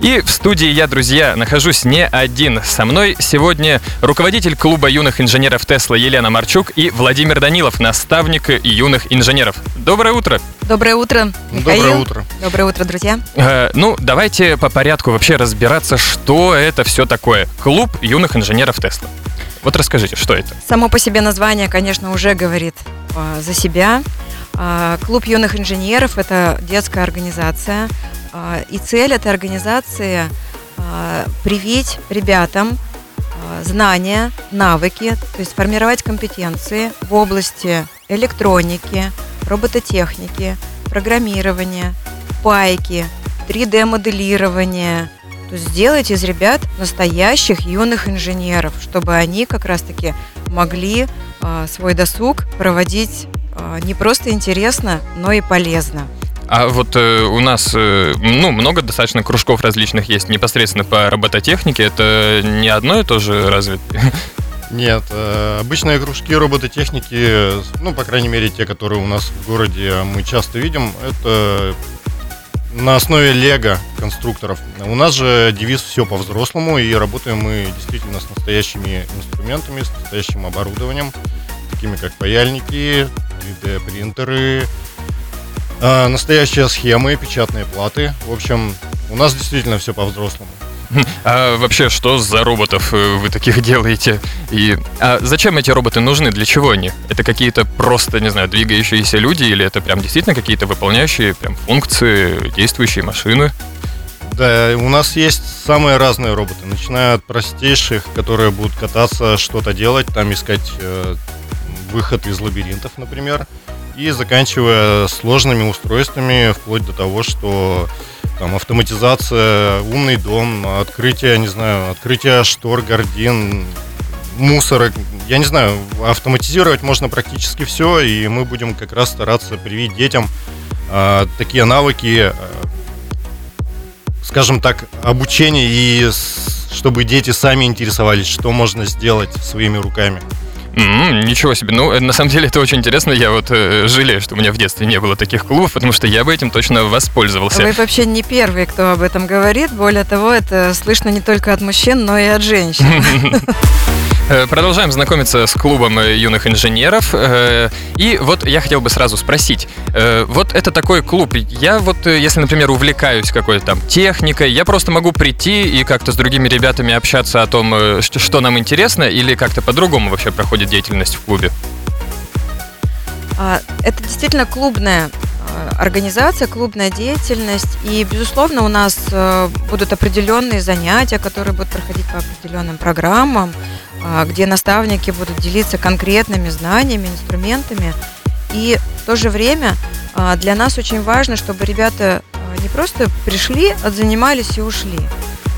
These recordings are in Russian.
И в студии я, друзья, нахожусь не один. Со мной сегодня руководитель клуба юных инженеров Тесла Елена Марчук и Владимир Данилов, наставник юных инженеров. Доброе утро. Доброе утро, Михаил. Доброе утро. Доброе утро, друзья. Э, ну, давайте по порядку вообще разбираться, что это все такое. Клуб юных инженеров Тесла. Вот расскажите, что это? Само по себе название, конечно, уже говорит э, за себя. Э, Клуб юных инженеров – это детская организация. Э, и цель этой организации э, – привить ребятам знания, навыки, то есть формировать компетенции в области электроники, робототехники, программирования, пайки, 3D-моделирования. То есть сделать из ребят настоящих юных инженеров, чтобы они как раз-таки могли свой досуг проводить не просто интересно, но и полезно. А вот э, у нас, э, ну, много достаточно кружков различных есть непосредственно по робототехнике. Это не одно и то же разве? Нет, э, обычные кружки робототехники, ну, по крайней мере, те, которые у нас в городе мы часто видим, это на основе лего конструкторов. У нас же девиз «Все по-взрослому», и работаем мы действительно с настоящими инструментами, с настоящим оборудованием, такими как паяльники, 3D-принтеры, э, настоящие схемы, печатные платы. В общем, у нас действительно все по-взрослому. А вообще, что за роботов э, вы таких делаете? И а зачем эти роботы нужны? Для чего они? Это какие-то просто, не знаю, двигающиеся люди или это прям действительно какие-то выполняющие прям функции, действующие машины? Да, у нас есть самые разные роботы, начиная от простейших, которые будут кататься, что-то делать, там искать э, выход из лабиринтов, например, и заканчивая сложными устройствами, вплоть до того, что там автоматизация, умный дом, открытие, не знаю, открытие штор, гордин, мусора. Я не знаю, автоматизировать можно практически все, и мы будем как раз стараться привить детям э, такие навыки, э, скажем так, обучения и с, чтобы дети сами интересовались, что можно сделать своими руками. М-м, ничего себе. Ну, э, на самом деле это очень интересно. Я вот э, жалею, что у меня в детстве не было таких клубов, потому что я бы этим точно воспользовался. Вы вообще не первый, кто об этом говорит. Более того, это слышно не только от мужчин, но и от женщин. Э, Продолжаем знакомиться с клубом э, юных инженеров. Э, И вот я хотел бы сразу спросить. Вот это такой клуб. Я вот, если, например, увлекаюсь какой-то там техникой, я просто могу прийти и как-то с другими ребятами общаться о том, что нам интересно, или как-то по-другому вообще проходит деятельность в клубе? А, Это действительно клубная организация, клубная деятельность. И, безусловно, у нас будут определенные занятия, которые будут проходить по определенным программам, где наставники будут делиться конкретными знаниями, инструментами. И в то же время а, для нас очень важно, чтобы ребята а, не просто пришли, отзанимались и ушли.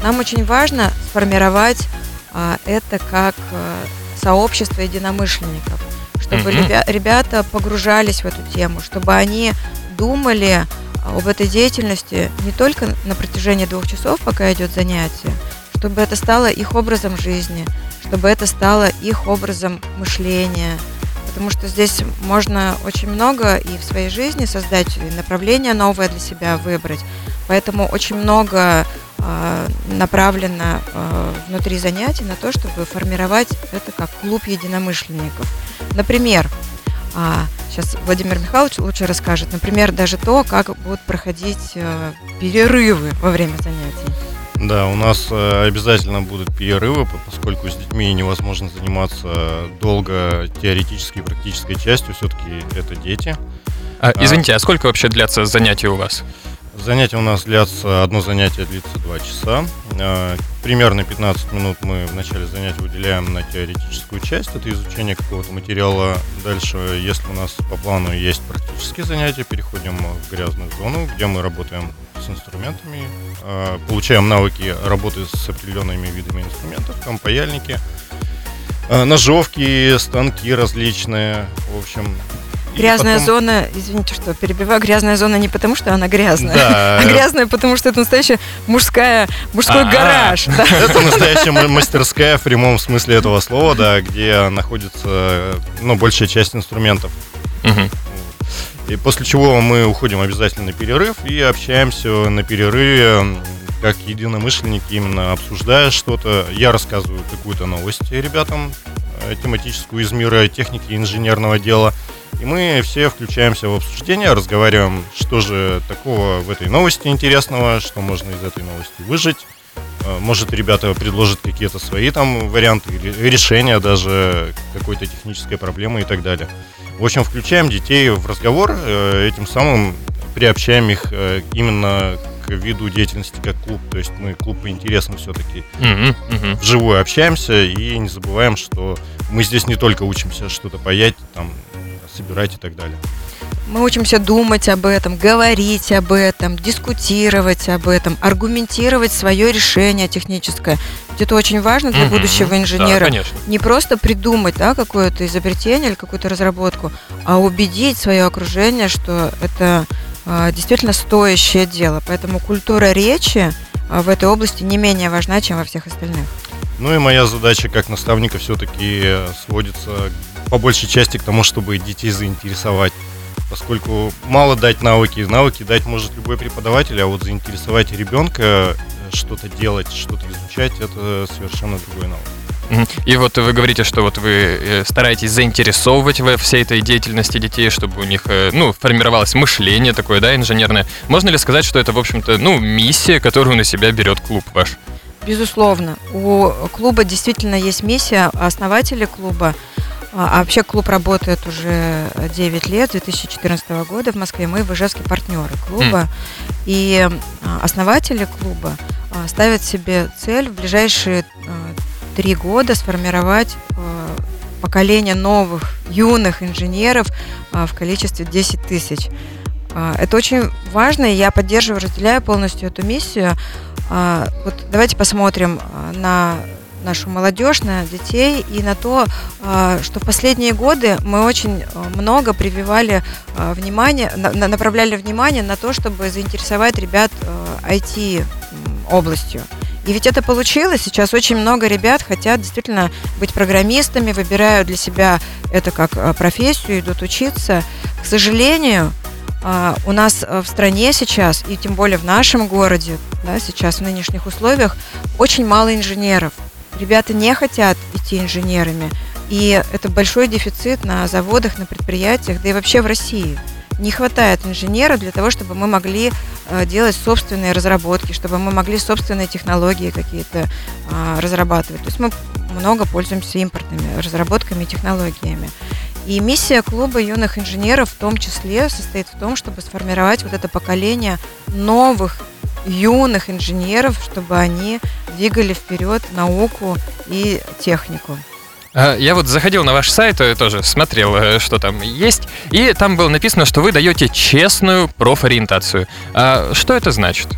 Нам очень важно сформировать а, это как а, сообщество единомышленников, чтобы ребята погружались в эту тему, чтобы они думали об этой деятельности не только на протяжении двух часов, пока идет занятие, чтобы это стало их образом жизни, чтобы это стало их образом мышления. Потому что здесь можно очень много и в своей жизни создать, и направление новое для себя выбрать. Поэтому очень много а, направлено а, внутри занятий на то, чтобы формировать это как клуб единомышленников. Например, а, сейчас Владимир Михайлович лучше расскажет, например, даже то, как будут проходить э, перерывы во время занятий. Да, у нас э, обязательно будут перерывы, по- поскольку с детьми невозможно заниматься долго теоретической и практической частью, все-таки это дети. А, извините, а сколько вообще длятся занятия у вас? Занятия у нас длятся, одно занятие длится 2 часа. Э, Примерно 15 минут мы в начале занятия уделяем на теоретическую часть, это изучение какого-то материала. Дальше, если у нас по плану есть практические занятия, переходим в грязную зону, где мы работаем с инструментами, э, получаем навыки работы с определенными видами инструментов, там паяльники, э, ножовки, станки различные, в общем. Грязная потом- зона, извините, что перебиваю, грязная зона не потому, что она грязная, Да. а грязная, потому что это настоящая мужская, мужской А-а. гараж. да. Это настоящая ма- мастерская в прямом смысле этого слова, да, где находится, ну, большая часть инструментов. Мгм. И после чего мы уходим обязательно на перерыв и общаемся на перерыве как единомышленники, именно обсуждая что-то. Я рассказываю какую-то новость ребятам, э, тематическую из мира техники и инженерного дела. И мы все включаемся в обсуждение, разговариваем, что же такого в этой новости интересного, что можно из этой новости выжить. Э, может, ребята предложат какие-то свои там варианты решения даже какой-то технической проблемы и так далее. В общем, включаем детей в разговор, э, этим самым приобщаем их э, именно к виду деятельности как клуб. То есть мы клуб по интересам все-таки Мгм, мгм. вживую общаемся и не забываем, что мы здесь не только учимся что-то паять, там, собирать и так далее. Мы учимся думать об этом, говорить об этом, дискутировать об этом, аргументировать свое решение техническое. Ведь это очень важно для Мгм. будущего Да, инженера. конечно. не просто придумать да, какое-то изобретение или какую-то разработку, а убедить свое окружение, что это а, действительно стоящее дело. Поэтому культура речи а, в этой области не менее важна, чем во всех остальных. Ну и моя задача как наставника все-таки сводится по большей части к тому, чтобы детей заинтересовать. Поскольку мало дать навыки, навыки дать может любой преподаватель, а вот заинтересовать ребенка э, что-то делать, что-то изучать, это совершенно другой навык. И вот вы говорите, что вот вы э, стараетесь заинтересовывать во всей этой деятельности детей, чтобы у них, э, ну, формировалось мышление такое, да, инженерное. Можно ли сказать, что это, в общем-то, ну, миссия, которую на себя берет клуб ваш? Безусловно, у клуба действительно есть миссия, а основатели клуба, а а вообще клуб работает уже 9 лет, с 2014 года в Москве, мы в Ижевске партнеры клуба, и а, основатели клуба а, ставят себе цель в ближайшие три года сформировать поколение новых юных инженеров в количестве 10 тысяч. Это очень важно, и я поддерживаю, разделяю полностью эту миссию. Вот давайте посмотрим на нашу молодежь, на детей и на то, а, что последние годы мы очень а, много прививали а, внимание, на- на- направляли внимание на то, чтобы заинтересовать ребят IT м, областью. И ведь это получилось. Сейчас очень много ребят хотят действительно быть программистами, выбирают для себя это как профессию, идут учиться. К сожалению, а, у нас в стране сейчас, и тем более в нашем городе, да, сейчас в нынешних условиях, очень мало инженеров. Ребята не хотят идти инженерами. И это большой дефицит на заводах, на предприятиях, да и вообще в России. Не хватает инженера для того, чтобы мы могли э, делать собственные разработки, чтобы мы могли собственные технологии какие-то а, разрабатывать. То есть мы много пользуемся импортными разработками и технологиями. И миссия клуба юных инженеров в том числе состоит в том, чтобы сформировать вот это поколение новых юных инженеров, чтобы они двигали вперед науку и технику. А, Я вот заходил на ваш сайт, э, тоже смотрел, э, что там есть, и там было написано, что вы даете честную профориентацию. А что это значит?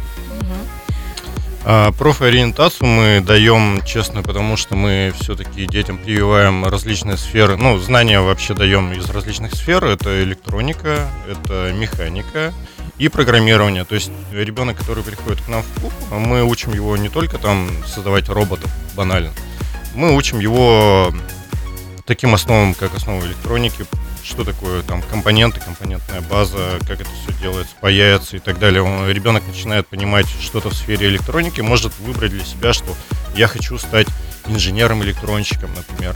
А профориентацию мы даем честно, потому что мы все-таки детям прививаем различные сферы. Ну, знания вообще даем из различных сфер. Это электроника, это механика и программирование. То есть ребенок, который приходит к нам в клуб, мы учим его не только там создавать роботов банально. Мы учим его таким основам, как основы электроники, что такое там компоненты, компонентная база, как это все делается, паяется и так далее. Ребенок начинает понимать что-то в сфере электроники, может выбрать для себя, что я хочу стать инженером-электронщиком, например.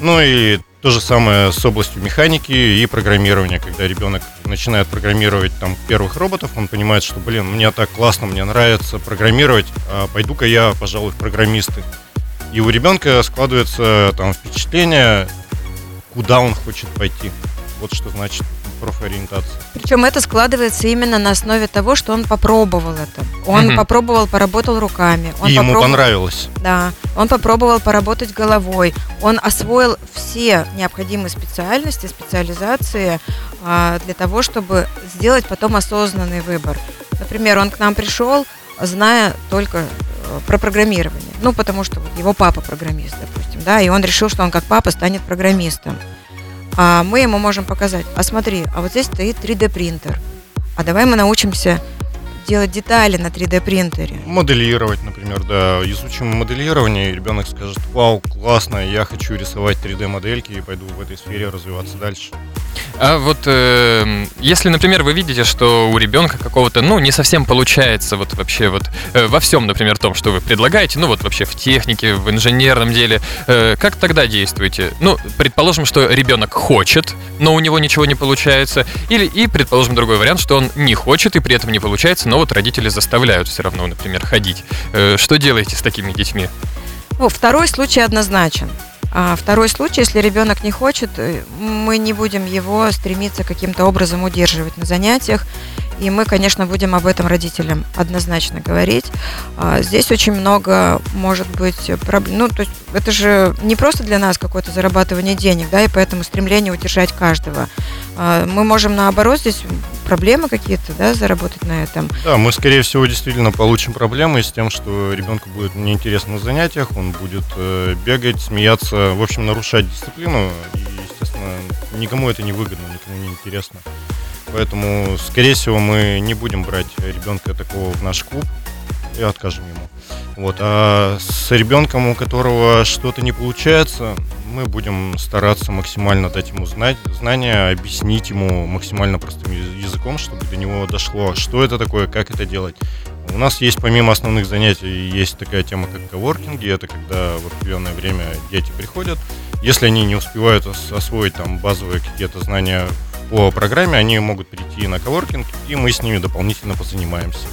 Ну и то же самое с областью механики и программирования, когда ребенок начинает программировать там первых роботов, он понимает, что, блин, мне так классно, мне нравится программировать, а пойду-ка я, пожалуй, в программисты. И у ребенка складывается там впечатление, куда он хочет пойти. Вот что значит профориентация. Причем это складывается именно на основе того, что он попробовал это. Он Мгм. попробовал, поработал руками. Он и ему попробовал- понравилось. Да, он попробовал поработать головой. Он освоил все необходимые специальности, специализации а, для того, чтобы сделать потом осознанный выбор. Например, он к нам пришел, зная только э, про программирование. Ну, потому что вот его папа программист, допустим, да, и он решил, что он как папа станет программистом. А мы ему можем показать, а смотри, а вот здесь стоит 3D принтер. А давай мы научимся делать детали на 3D принтере. Моделировать, например, да. Изучим моделирование, и ребенок скажет, вау, классно, я хочу рисовать 3D модельки и пойду в этой сфере развиваться дальше. А вот э, если, например, вы видите, что у ребенка какого-то, ну, не совсем получается вот вообще вот э, во всем, например, том, что вы предлагаете, ну, вот вообще в технике, в инженерном деле, э, как тогда действуете? Ну, предположим, что ребенок хочет, но у него ничего не получается, или и, предположим, другой вариант, что он не хочет и при этом не получается, но вот родители заставляют все равно, например, ходить. Э, что делаете с такими детьми? Ну, второй случай однозначен. А второй случай, если ребенок не хочет, э, мы не будем его стремиться каким-то образом удерживать на занятиях. И мы, конечно, будем об этом родителям однозначно говорить. А здесь очень много может быть проблем. Ну, то есть это же не просто для нас какое-то зарабатывание денег, да, и поэтому стремление удержать каждого. А мы можем, наоборот, здесь проблемы какие-то, да, заработать на этом. Да, мы, скорее всего, действительно получим проблемы с тем, что ребенку будет неинтересно на занятиях, он будет э, бегать, смеяться, в общем, нарушать дисциплину, и, естественно, никому это не выгодно, никому не интересно. Поэтому, скорее всего, мы не будем брать ребенка такого в наш клуб и откажем ему. Вот. А с ребенком, у которого что-то не получается, мы будем стараться максимально дать ему знать, знания, объяснить ему максимально простым языком, чтобы до него дошло, что это такое, как это делать. У нас есть помимо основных занятий, есть такая тема, как коворкинги. Это когда в определенное время дети приходят. Если они не успевают освоить там базовые какие-то знания по программе, они могут прийти на коворкинг, и мы с ними дополнительно позанимаемся.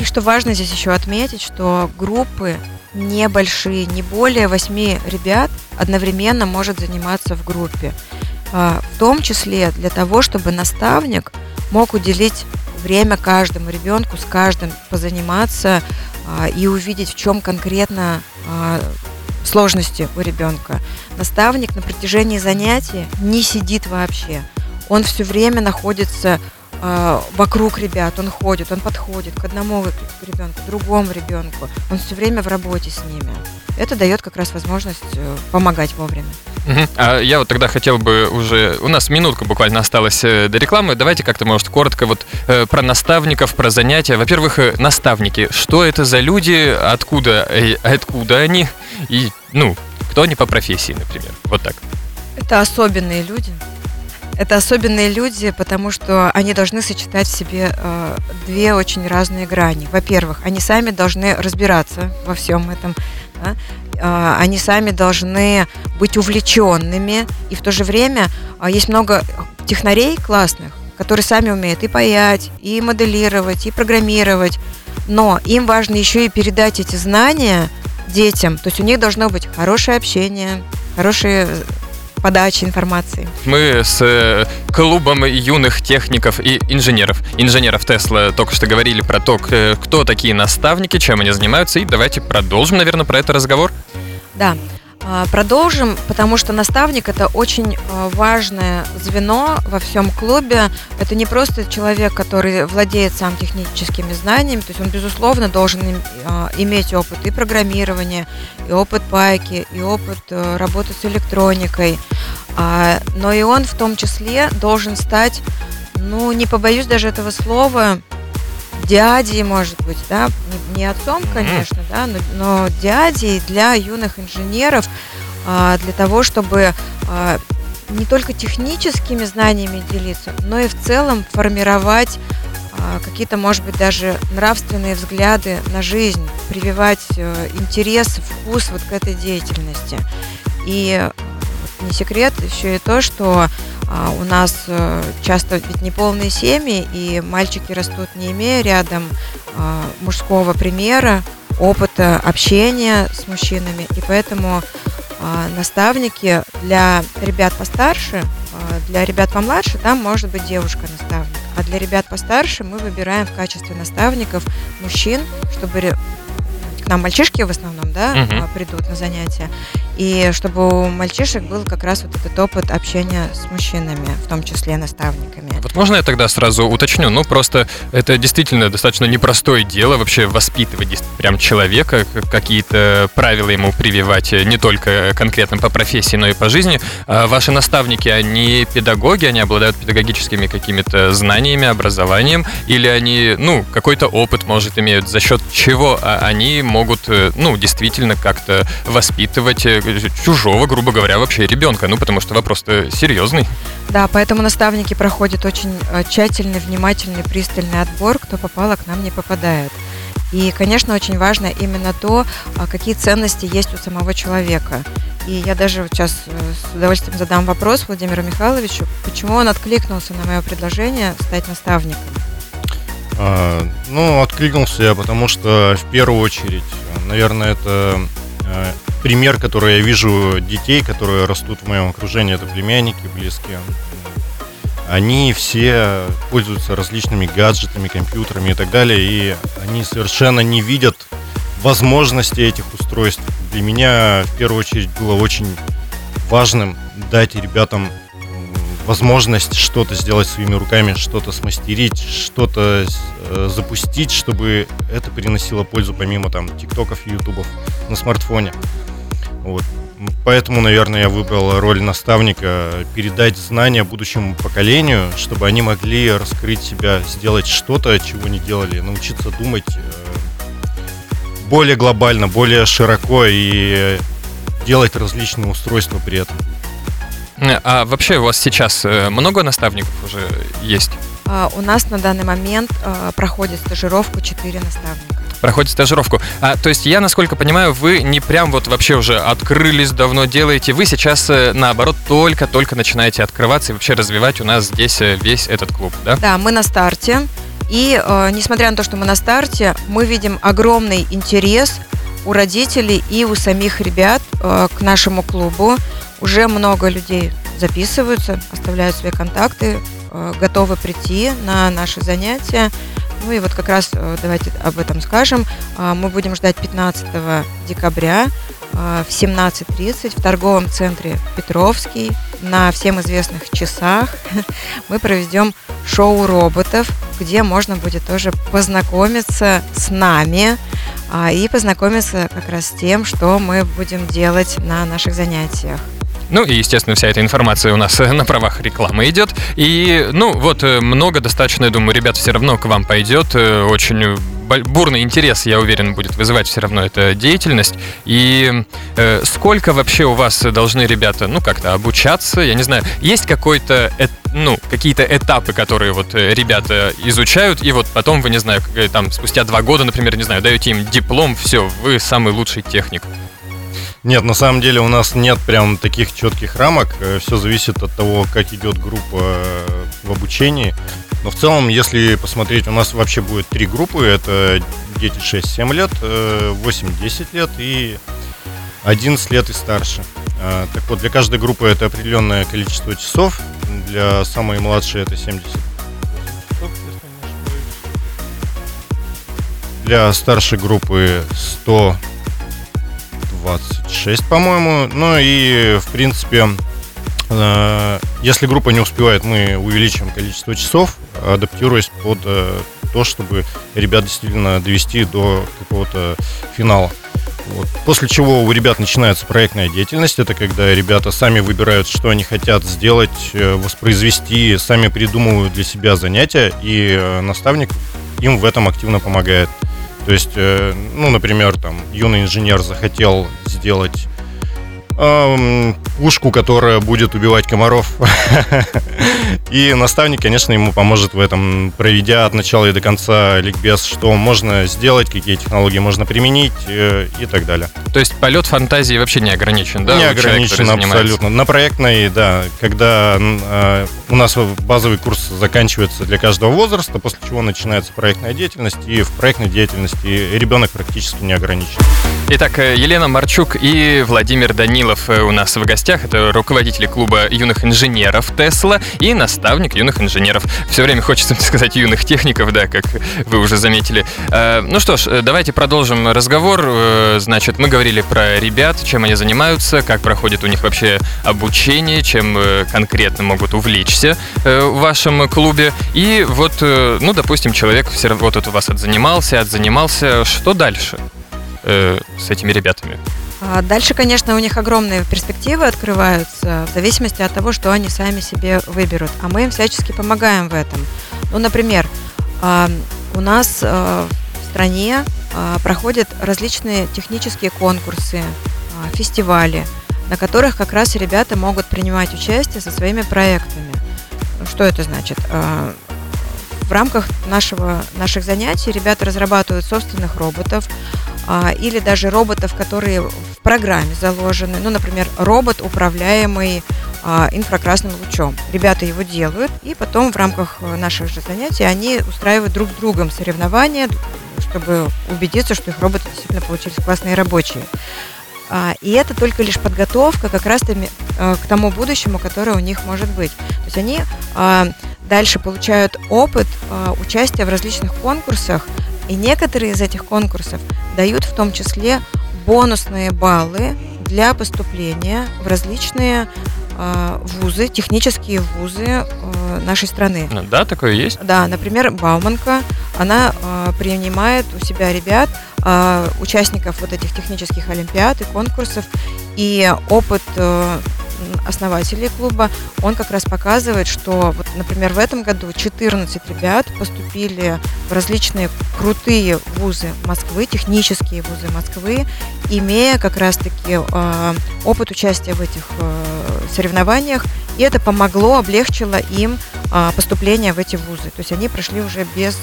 И что важно здесь еще отметить, что группы небольшие, не более восьми ребят одновременно может заниматься в группе. А, в том числе для того, чтобы наставник мог уделить время каждому ребенку, с каждым позаниматься а, и увидеть, в чем конкретно а, сложности у ребенка. Наставник на протяжении занятия не сидит вообще. Он все время находится э, вокруг ребят, он ходит, он подходит к одному ребенку, к другому ребенку. Он все время в работе с ними. Это дает как раз возможность э, помогать вовремя. Угу. А я вот тогда хотел бы уже... У нас минутка буквально осталась э, до рекламы. Давайте как-то, может, коротко вот э, про наставников, про занятия. Во-первых, э, наставники. Что это за люди? Откуда, э, откуда они? И, ну, кто они по профессии, например? Вот так. Это особенные люди. Это особенные люди, потому что они должны сочетать в себе э, две очень разные грани. Во-первых, они сами должны разбираться во всем этом. Да? Э, они сами должны быть увлеченными. И в то же время э, есть много технарей классных, которые сами умеют и паять, и моделировать, и программировать. Но им важно еще и передать эти знания детям. То есть у них должно быть хорошее общение, хорошие подачи информации. Мы с э, клубом юных техников и инженеров, инженеров Тесла только что говорили про то, кто такие наставники, чем они занимаются, и давайте продолжим, наверное, про это разговор. Да. А, продолжим, потому что наставник это очень а, важное звено во всем клубе. Это не просто человек, который владеет сам техническими знаниями, то есть он, безусловно, должен а, иметь опыт и программирования, и опыт пайки, и опыт э, работы с электроникой. Но и он в том числе должен стать, ну, не побоюсь даже этого слова, дядей, может быть, да, не, не отцом, конечно, да, но, но дядей для юных инженеров, а, для того, чтобы а, не только техническими знаниями делиться, но и в целом формировать а, какие-то, может быть, даже нравственные взгляды на жизнь, прививать а, интерес, вкус вот к этой деятельности. И не секрет еще и то, что а у нас э, часто ведь неполные семьи, и мальчики растут не имея рядом а, мужского примера, опыта общения с мужчинами, и поэтому а, наставники для ребят постарше, для ребят помладше там может быть девушка-наставник, а для ребят постарше мы выбираем в качестве наставников мужчин, чтобы к нам мальчишки в основном, да, а, придут на занятия, и чтобы у мальчишек был как раз вот этот опыт общения с мужчинами, в том числе наставниками. Вот можно я тогда сразу уточню? Ну, просто это действительно достаточно непростое дело вообще воспитывать прям человека, какие-то правила ему прививать э, не только конкретно по профессии, но и по жизни. А ваши наставники, они педагоги, они обладают педагогическими какими-то знаниями, образованием, или они, ну, какой-то опыт, может, имеют, за счет чего а, они могут, э, ну, действительно как-то воспитывать э, чужого, грубо говоря, вообще ребенка, ну, потому что вопрос-то серьезный. Да, поэтому наставники проходят очень э, тщательный, внимательный, пристальный отбор, кто попало, к нам не попадает. И, конечно, очень важно именно то, а, какие ценности есть у самого человека. И я даже сейчас с удовольствием задам вопрос Владимиру Михайловичу, почему он откликнулся на мое предложение стать наставником. А, Ну, откликнулся я, потому что в первую очередь, наверное, это э, пример, который я вижу детей, которые растут в моем окружении, это племянники близкие. Они все пользуются различными гаджетами, компьютерами и так далее, и они совершенно не видят возможности этих устройств. Для меня в первую очередь было очень важным дать ребятам возможность что-то сделать своими руками, что-то смастерить, что-то э, запустить, чтобы это приносило пользу помимо там тиктоков и ютубов на смартфоне. Вот. Поэтому, наверное, я выбрал роль наставника, передать знания будущему поколению, чтобы они могли раскрыть себя, сделать что-то, чего не делали, научиться думать э, более глобально, более широко и делать различные устройства при этом. Э, А вообще у вас сейчас э, много наставников уже есть? А, У нас на данный момент а, проходит стажировку 4 наставника. Проходит стажировку. А, то есть я, насколько понимаю, вы не прям вот вообще уже открылись, давно делаете. Вы сейчас, наоборот, только-только начинаете открываться и вообще развивать у нас здесь весь этот клуб, да? Да, мы на старте. И э, несмотря на то, что мы на старте, мы видим огромный интерес у родителей и у самих ребят э, к нашему клубу. Уже много людей записываются, оставляют свои контакты, э, готовы прийти на наши занятия. Ну и вот как раз э, давайте об этом скажем. А, Мы будем ждать 15 декабря а, в 17.30 в торговом центре Петровский на всем известных часах. Мы проведем шоу роботов, где можно будет тоже познакомиться с нами а, и познакомиться как раз с тем, что мы будем делать на наших занятиях. Ну и, естественно, вся эта информация у нас э, на правах рекламы идет. И, ну, вот э, много достаточно, я думаю, ребят все равно к вам пойдет. Э, Очень бурный интерес, я уверен, будет вызывать все равно эта деятельность. И э, сколько вообще у вас должны ребята, ну, как-то обучаться? Я не знаю, есть какой-то, ну, какие-то этапы, которые вот э, ребята изучают, и вот потом вы, не знаю, э, там, спустя два года, например, не знаю, даете им диплом, все, вы самый лучший техник. Нет, на самом деле у нас нет прям таких четких рамок. Все зависит от того, как идет группа э, в обучении. Но в целом, если посмотреть, у нас вообще будет три группы. Это дети 6-7 лет, э, 8-10 лет и 11 лет и старше. А, Так вот, для каждой группы это определенное количество часов. Для самой младшей это 70 часов, если не ошибаюсь. Для старшей группы 100 26, по-моему. Ну и, в принципе, э, если группа не успевает, мы увеличиваем количество часов, адаптируясь под э, то, чтобы ребят действительно довести до какого-то финала. Вот. После чего у ребят начинается проектная деятельность. Это когда ребята сами выбирают, что они хотят сделать, э, воспроизвести, сами придумывают для себя занятия, и э, наставник им в этом активно помогает. То есть, э, ну, например, там юный инженер захотел сделать эм, пушку, которая будет убивать комаров. И наставник, конечно, ему поможет в этом, проведя от начала и до конца ликбез, что можно сделать, какие технологии можно применить э, и так далее. То есть полет фантазии вообще не ограничен, да? Не человека, ограничен занимается? абсолютно. На проектной, да, когда э, у нас базовый курс заканчивается для каждого возраста, после чего начинается проектная деятельность, и в проектной деятельности ребенок практически не ограничен. Итак, э, Елена Марчук и Владимир Данилов э, у нас в гостях. Это руководители клуба юных инженеров Тесла. И наставник юных инженеров. Все время хочется сказать юных техников, да, как вы уже заметили. Э, ну что ж, давайте продолжим разговор. Э, значит, мы говорили про ребят, чем они занимаются, как проходит у них вообще обучение, чем э, конкретно могут увлечься в вашем клубе. И вот, ну, допустим, человек все вот вот у вас отзанимался, отзанимался. Что дальше с этими ребятами? А дальше, конечно, у них огромные перспективы открываются в зависимости от того, что они сами себе выберут. А мы им всячески помогаем в этом. Ну, например, а, у нас а, в стране проходят различные технические конкурсы, фестивали, на которых как раз ребята могут принимать участие со своими проектами. Что это значит? В рамках нашего, наших занятий ребята разрабатывают собственных роботов, или даже роботов, которые в программе заложены. Ну, например, робот, управляемый а, инфракрасным лучом. Ребята его делают, и потом в рамках наших же занятий они устраивают друг с другом соревнования, чтобы убедиться, что их роботы действительно получились классные рабочие. А, и это только лишь подготовка как раз к тому будущему, которое у них может быть. То есть они дальше получают опыт участия в различных конкурсах, и некоторые из этих конкурсов дают в том числе бонусные баллы для поступления в различные э, вузы, технические вузы э, нашей страны. Да, такое есть? Да, например, Бауманка, она э, принимает у себя ребят, э, участников вот этих технических олимпиад и конкурсов, и опыт э, основателей клуба, он как раз показывает, что, вот, например, в этом году 14 ребят поступили в различные крутые вузы Москвы, технические вузы Москвы, имея как раз-таки э, опыт участия в этих э, соревнованиях, и это помогло, облегчило им э, поступление в эти вузы. То есть они прошли уже без,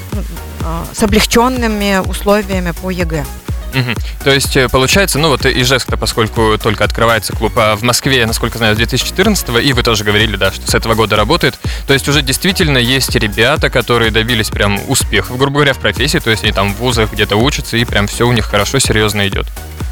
э, с облегченными условиями по ЕГЭ. Угу. То есть, э, получается, ну вот Ижевск-то, поскольку только открывается клуб, а в Москве, насколько знаю, с 2014 и вы тоже говорили, да, что с этого года работает, то есть уже действительно есть ребята, которые добились прям успехов, грубо говоря, в профессии, то есть они там в вузах где-то учатся, и прям все у них хорошо, серьезно идет.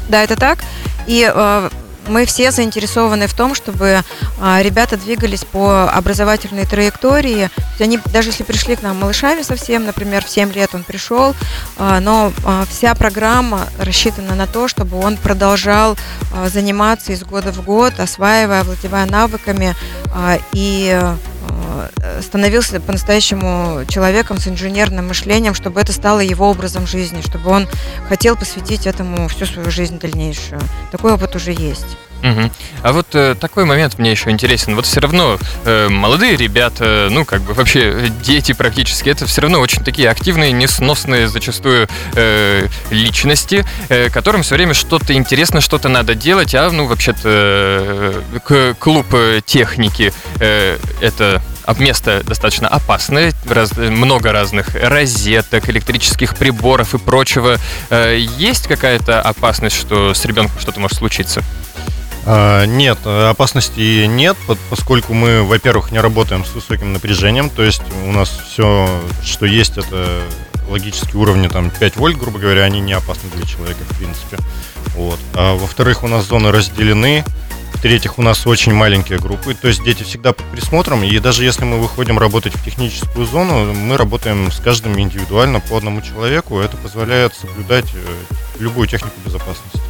Да, это так. И э, мы все заинтересованы в том, чтобы а, ребята двигались по образовательной траектории. Они, даже если пришли к нам малышами совсем, например, в 7 лет он пришел, а, но а, вся программа рассчитана на то, чтобы он продолжал заниматься из года в год, осваивая, владевая навыками и становился по-настоящему человеком с инженерным мышлением, чтобы это стало его образом жизни, чтобы он хотел посвятить этому всю свою жизнь дальнейшую. Такой опыт уже есть. Угу. А вот э, такой момент мне еще интересен. Вот все равно э, молодые ребята, ну как бы вообще дети практически, это все равно очень такие активные, несносные зачастую э, личности, э, которым все время что-то интересно, что-то надо делать, а ну вообще-то э, клуб э, техники э, это место достаточно опасное, раз, много разных розеток, электрических приборов и прочего. Э, есть какая-то опасность, что с ребенком что-то может случиться? А, нет, опасности нет, поскольку мы, во-первых, не работаем с высоким напряжением, то есть у нас все, что есть, это логические уровни, там 5 вольт, грубо говоря, они не опасны для человека, в принципе. Вот. А во-вторых, у нас зоны разделены, в-третьих, у нас очень маленькие группы, то есть дети всегда под присмотром, и даже если мы выходим работать в техническую зону, мы работаем с каждым индивидуально по одному человеку, это позволяет соблюдать э, любую технику безопасности.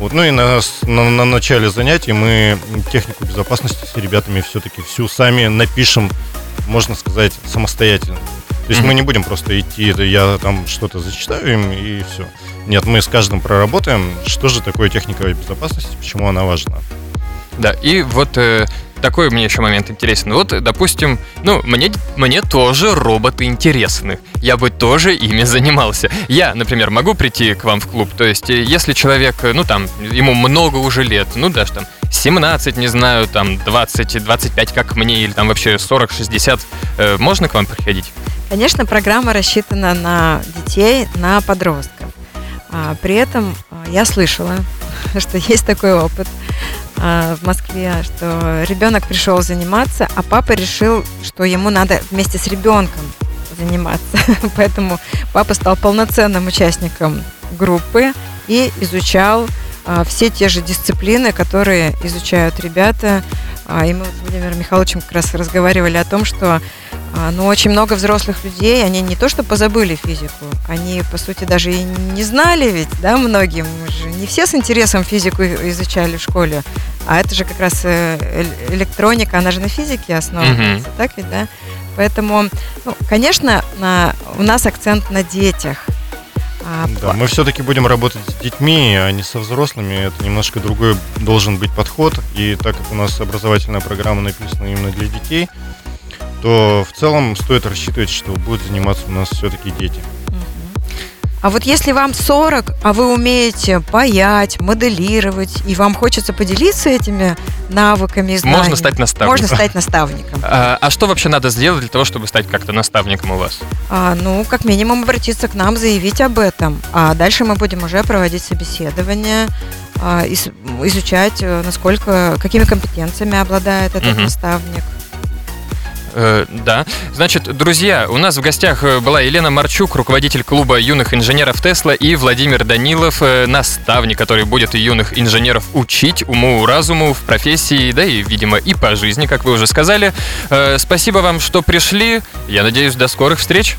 Вот, ну и на, на, на начале занятий мы технику безопасности с ребятами все-таки всю сами напишем, можно сказать, самостоятельно. То есть mm-hmm. мы не будем просто идти, я там что-то зачитаю им и все. Нет, мы с каждым проработаем, что же такое техника безопасности, почему она важна. Да, и вот э, такой мне еще момент интересен. Вот, допустим, ну, мне, мне тоже роботы интересны. Я бы тоже ими занимался. Я, например, могу прийти к вам в клуб. То есть, э, если человек, э, ну, там, ему много уже лет, ну, даже там 17, не знаю, там 20, 25, как мне, или там вообще 40, 60, э, можно к вам приходить? Конечно, программа рассчитана на детей, на подростков. А, при этом а, я слышала, что есть такой опот а, в Москве, что ребенок пришел заниматься, а папа решил, что ему надо вместе с ребенком заниматься. Поэтому папа стал полноценным участником группы и изучал все те же дисциплины, которые изучают ребята И мы с Владимиром Михайловичем как раз разговаривали о том, что а, ну, очень много взрослых людей, они не то что позабыли физику, они, по сути, даже и не знали ведь, да, многим. Мы же не все с интересом физику изучали в школе, а это же как раз э, электроника, она же на физике основывается, так ведь, да? Поэтому, ну, конечно, на- у нас акцент на детях. А, Да, мы все-таки будем работать с детьми, а не со взрослыми. Это немножко другой должен быть подход. И так как у нас образовательная программа написана именно для детей, то в целом стоит рассчитывать, что будут заниматься у нас все-таки дети. А вот если вам 40, а вы умеете паять, моделировать, и вам хочется поделиться этими навыками и знаниями, Можно стать наставником. Можно стать наставником. А, а что вообще надо сделать для того, чтобы стать как-то наставником у вас? А, ну, как минимум обратиться к нам, заявить об этом. А дальше мы будем уже проводить собеседование, а, ис- изучать, э, насколько, какими компетенциями обладает этот Мгм. наставник. Э, да. Значит, друзья, у нас в гостях э, была Елена Марчук, руководитель клуба юных инженеров Тесла, и Владимир Данилов, э, наставник, который будет юных инженеров учить уму, разуму в профессии, да и, видимо, и по жизни, как вы уже сказали. Спасибо вам, что пришли. Я надеюсь, до скорых встреч.